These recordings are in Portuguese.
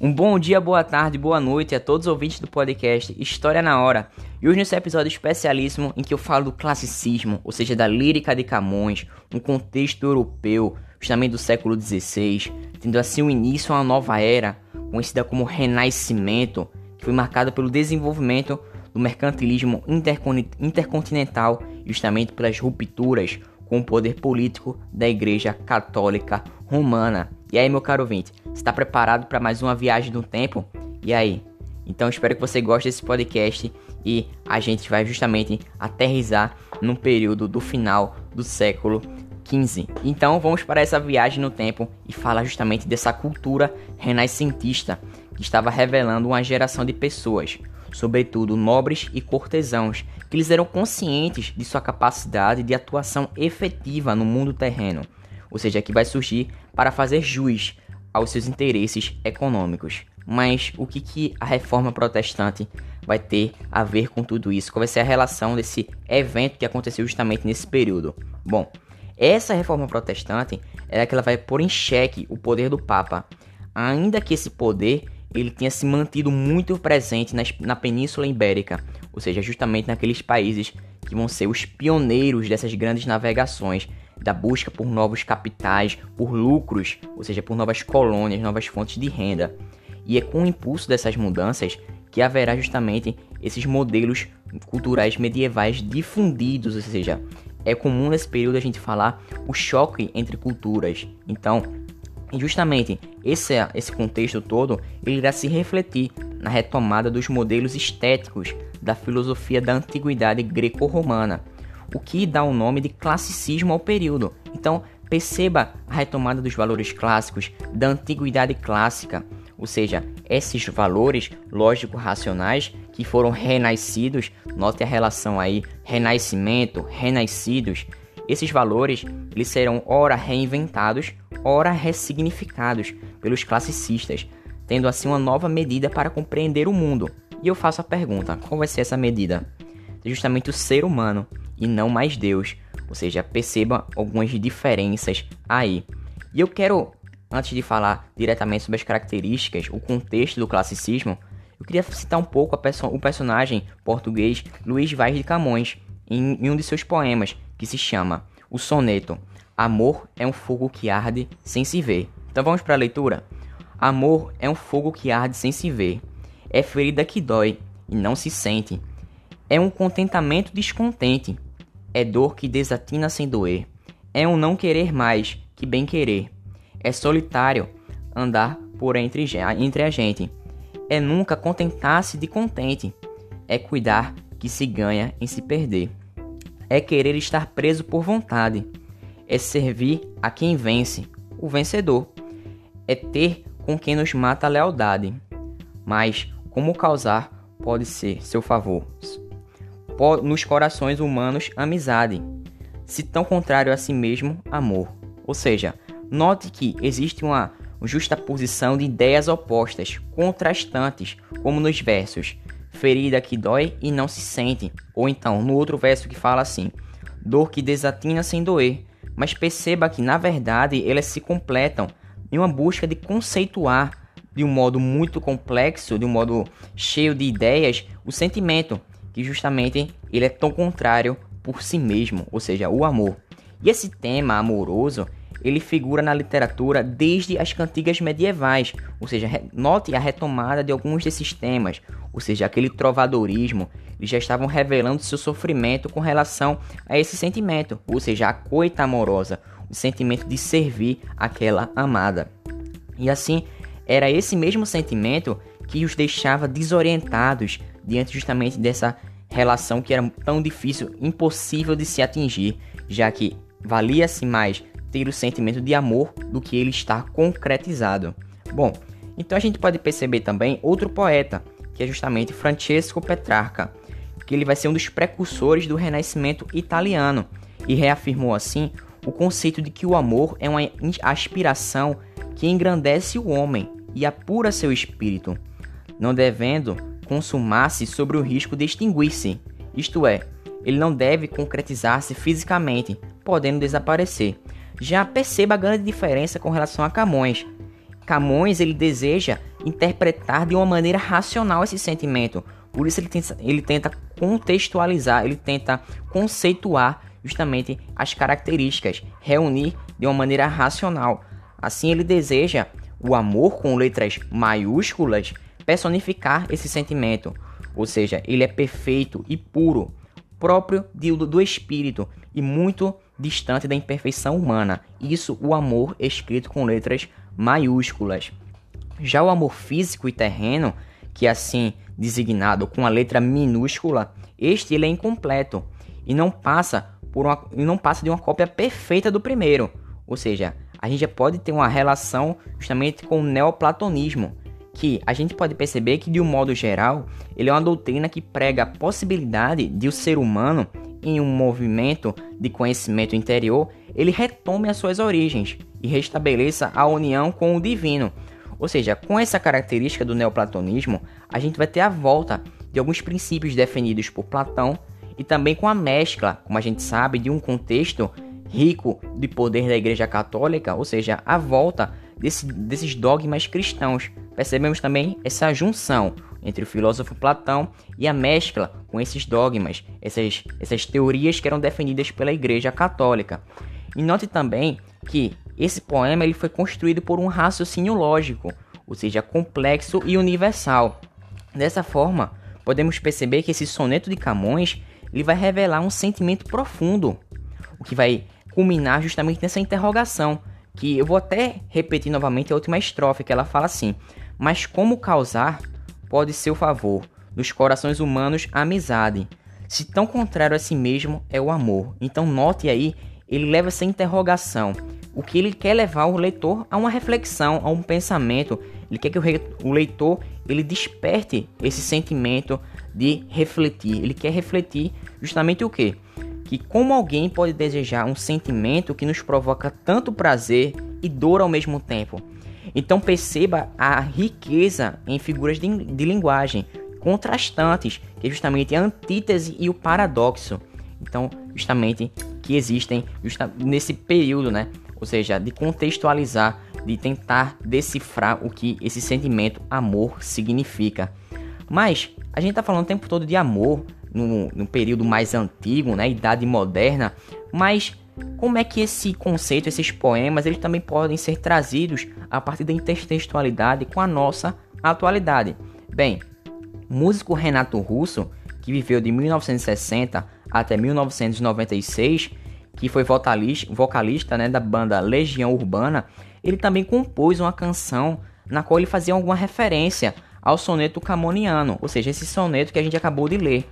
Um bom dia, boa tarde, boa noite a todos os ouvintes do podcast História na Hora. E hoje nesse episódio especialíssimo em que eu falo do classicismo, ou seja, da lírica de Camões, um contexto europeu, justamente do século XVI, tendo assim o início a uma nova era, conhecida como Renascimento, que foi marcada pelo desenvolvimento do mercantilismo intercontinental e justamente pelas rupturas com o poder político da Igreja Católica Romana. E aí, meu caro ouvinte, está preparado para mais uma viagem no tempo? E aí? Então, espero que você goste desse podcast e a gente vai justamente aterrizar no período do final do século XV. Então, vamos para essa viagem no tempo e falar justamente dessa cultura renascentista que estava revelando uma geração de pessoas, sobretudo nobres e cortesãos, que eles eram conscientes de sua capacidade de atuação efetiva no mundo terreno, ou seja, que vai surgir para fazer jus aos seus interesses econômicos. Mas o que, que a reforma protestante vai ter a ver com tudo isso? Qual vai ser a relação desse evento que aconteceu justamente nesse período? Bom, essa reforma protestante é que ela vai pôr em xeque o poder do Papa, ainda que esse poder ele tenha se mantido muito presente na, na Península Ibérica, ou seja, justamente naqueles países que vão ser os pioneiros dessas grandes navegações, da busca por novos capitais, por lucros, ou seja, por novas colônias, novas fontes de renda. E é com o impulso dessas mudanças que haverá justamente esses modelos culturais medievais difundidos, ou seja, é comum nesse período a gente falar o choque entre culturas. Então, justamente esse, esse contexto todo ele irá se refletir na retomada dos modelos estéticos da filosofia da antiguidade greco-romana, o que dá o nome de classicismo ao período. Então, perceba a retomada dos valores clássicos da antiguidade clássica, ou seja, esses valores lógico-racionais que foram renascidos, note a relação aí, renascimento, renascidos, esses valores eles serão ora reinventados, ora ressignificados pelos classicistas, tendo assim uma nova medida para compreender o mundo. E eu faço a pergunta: qual vai ser essa medida? É justamente o ser humano e não mais Deus. Ou seja, perceba algumas diferenças aí. E eu quero, antes de falar diretamente sobre as características, o contexto do classicismo, eu queria citar um pouco perso o personagem português Luís Vaz de Camões em, em um de seus poemas, que se chama O Soneto. Amor é um fogo que arde sem se ver. Então vamos para a leitura? Amor é um fogo que arde sem se ver. É ferida que dói e não se sente. É um contentamento descontente. É dor que desatina sem doer. É um não querer mais que bem querer. É solitário andar por entre, entre a gente. É nunca contentar-se de contente. É cuidar que se ganha em se perder. É querer estar preso por vontade. É servir a quem vence, o vencedor. É ter com quem nos mata a lealdade. Mas como causar pode ser seu favor? Nos corações humanos, amizade. Se tão contrário a si mesmo, amor. Ou seja, note que existe uma justa posição de ideias opostas, contrastantes, como nos versos ferida que dói e não se sente. Ou então, no outro verso que fala assim: dor que desatina sem doer. Mas perceba que, na verdade, elas se completam em uma busca de conceituar de um modo muito complexo, de um modo cheio de ideias, o sentimento, que justamente ele é tão contrário por si mesmo, ou seja, o amor. E esse tema amoroso, ele figura na literatura desde as cantigas medievais, ou seja, note a retomada de alguns desses temas, ou seja, aquele trovadorismo, eles já estavam revelando seu sofrimento com relação a esse sentimento, ou seja, a coita amorosa, o sentimento de servir aquela amada. E assim, era esse mesmo sentimento que os deixava desorientados diante justamente dessa relação que era tão difícil, impossível de se atingir, já que valia-se mais ter o sentimento de amor do que ele estar concretizado. Bom, então a gente pode perceber também outro poeta, que é justamente Francesco Petrarca, que ele vai ser um dos precursores do Renascimento italiano e reafirmou assim o conceito de que o amor é uma aspiração que engrandece o homem e apura seu espírito, não devendo consumar-se sobre o risco de extinguir-se, isto é, ele não deve concretizar-se fisicamente, podendo desaparecer. Já perceba a grande diferença com relação a Camões. Camões ele deseja interpretar de uma maneira racional esse sentimento. Por isso ele tenta, ele tenta contextualizar, ele tenta conceituar justamente as características, reunir de uma maneira racional. Assim ele deseja o amor com letras maiúsculas personificar esse sentimento, ou seja, ele é perfeito e puro, próprio do, espírito e muito distante da imperfeição humana. Isso o amor escrito com letras maiúsculas. Já o amor físico e terreno, que é assim designado com a letra minúscula, este ele é incompleto e não passa por uma, não passa de uma cópia perfeita do primeiro. Ou seja, a gente já pode ter uma relação justamente com o neoplatonismo, que a gente pode perceber que de um modo geral, ele é uma doutrina que prega a possibilidade de o ser humano em um movimento de conhecimento interior, ele retome as suas origens e restabeleça a união com o divino. Ou seja, com essa característica do neoplatonismo, a gente vai ter a volta de alguns princípios definidos por Platão e também com a mescla, como a gente sabe, de um contexto rico de poder da Igreja Católica, ou seja, a volta desse, desses dogmas cristãos. Percebemos também essa junção entre o filósofo Platão e a mescla com esses dogmas, essas, essas teorias que eram defendidas pela Igreja Católica. E note também que esse poema ele foi construído por um raciocínio lógico, ou seja, complexo e universal. Dessa forma, podemos perceber que esse soneto de Camões ele vai revelar um sentimento profundo, o que vai culminar justamente nessa interrogação, que eu vou até repetir novamente a última estrofe, que ela fala assim: Mas como causar pode ser o favor dos corações humanos a amizade, se tão contrário a si mesmo é o amor? Então note aí, ele leva essa interrogação o que ele quer levar o leitor a uma reflexão, a um pensamento. Ele quer que o leitor ele desperte esse sentimento de refletir. Ele quer refletir justamente o que? Que como alguém pode desejar um sentimento que nos provoca tanto prazer e dor ao mesmo tempo. Então perceba a riqueza em figuras de, de linguagem contrastantes, que é justamente a antítese e o paradoxo. Então, justamente que existem justa nesse período, né? ou seja, de contextualizar, de tentar decifrar o que esse sentimento amor significa. Mas a gente está falando o tempo todo de amor no, no período mais antigo, né, idade moderna, mas como é que esse conceito, esses poemas, eles também podem ser trazidos a partir da intertextualidade com a nossa atualidade? Bem, músico Renato Russo, que viveu de 1960 até 1996, que foi vocalista, vocalista né, da banda Legião Urbana, ele também compôs uma canção na qual ele fazia alguma referência ao soneto camoniano, ou seja, esse soneto que a gente acabou de ler.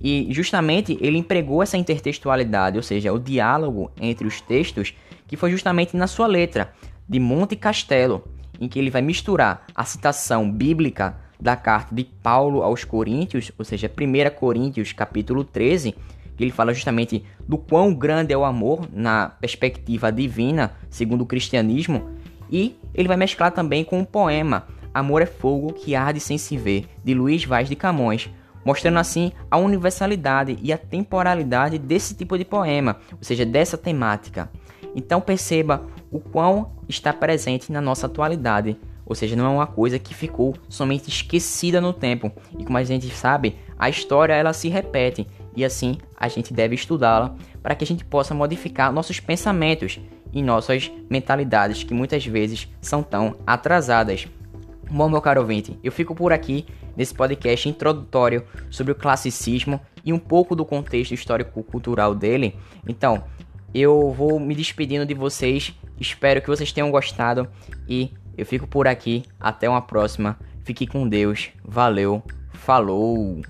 E justamente ele empregou essa intertextualidade, ou seja, o diálogo entre os textos, que foi justamente na sua letra, de Monte Castelo, em que ele vai misturar a citação bíblica da carta de Paulo aos Coríntios, ou seja, 1 Coríntios capítulo 13, que ele fala justamente do quão grande é o amor na perspectiva divina, segundo o cristianismo, e ele vai mesclar também com o poema Amor é Fogo que Arde Sem Se Ver, de Luiz Vaz de Camões, mostrando assim a universalidade e a temporalidade desse tipo de poema, ou seja, dessa temática. Então perceba o quão está presente na nossa atualidade, ou seja, não é uma coisa que ficou somente esquecida no tempo. E como a gente sabe, a história ela se repete e assim a gente deve estudá-la para que a gente possa modificar nossos pensamentos e nossas mentalidades que muitas vezes são tão atrasadas. Bom, meu caro ouvinte, eu fico por aqui nesse podcast introdutório sobre o classicismo e um pouco do contexto histórico-cultural dele. Então, eu vou me despedindo de vocês, espero que vocês tenham gostado e eu fico por aqui. Até uma próxima. Fique com Deus. Valeu. Falou.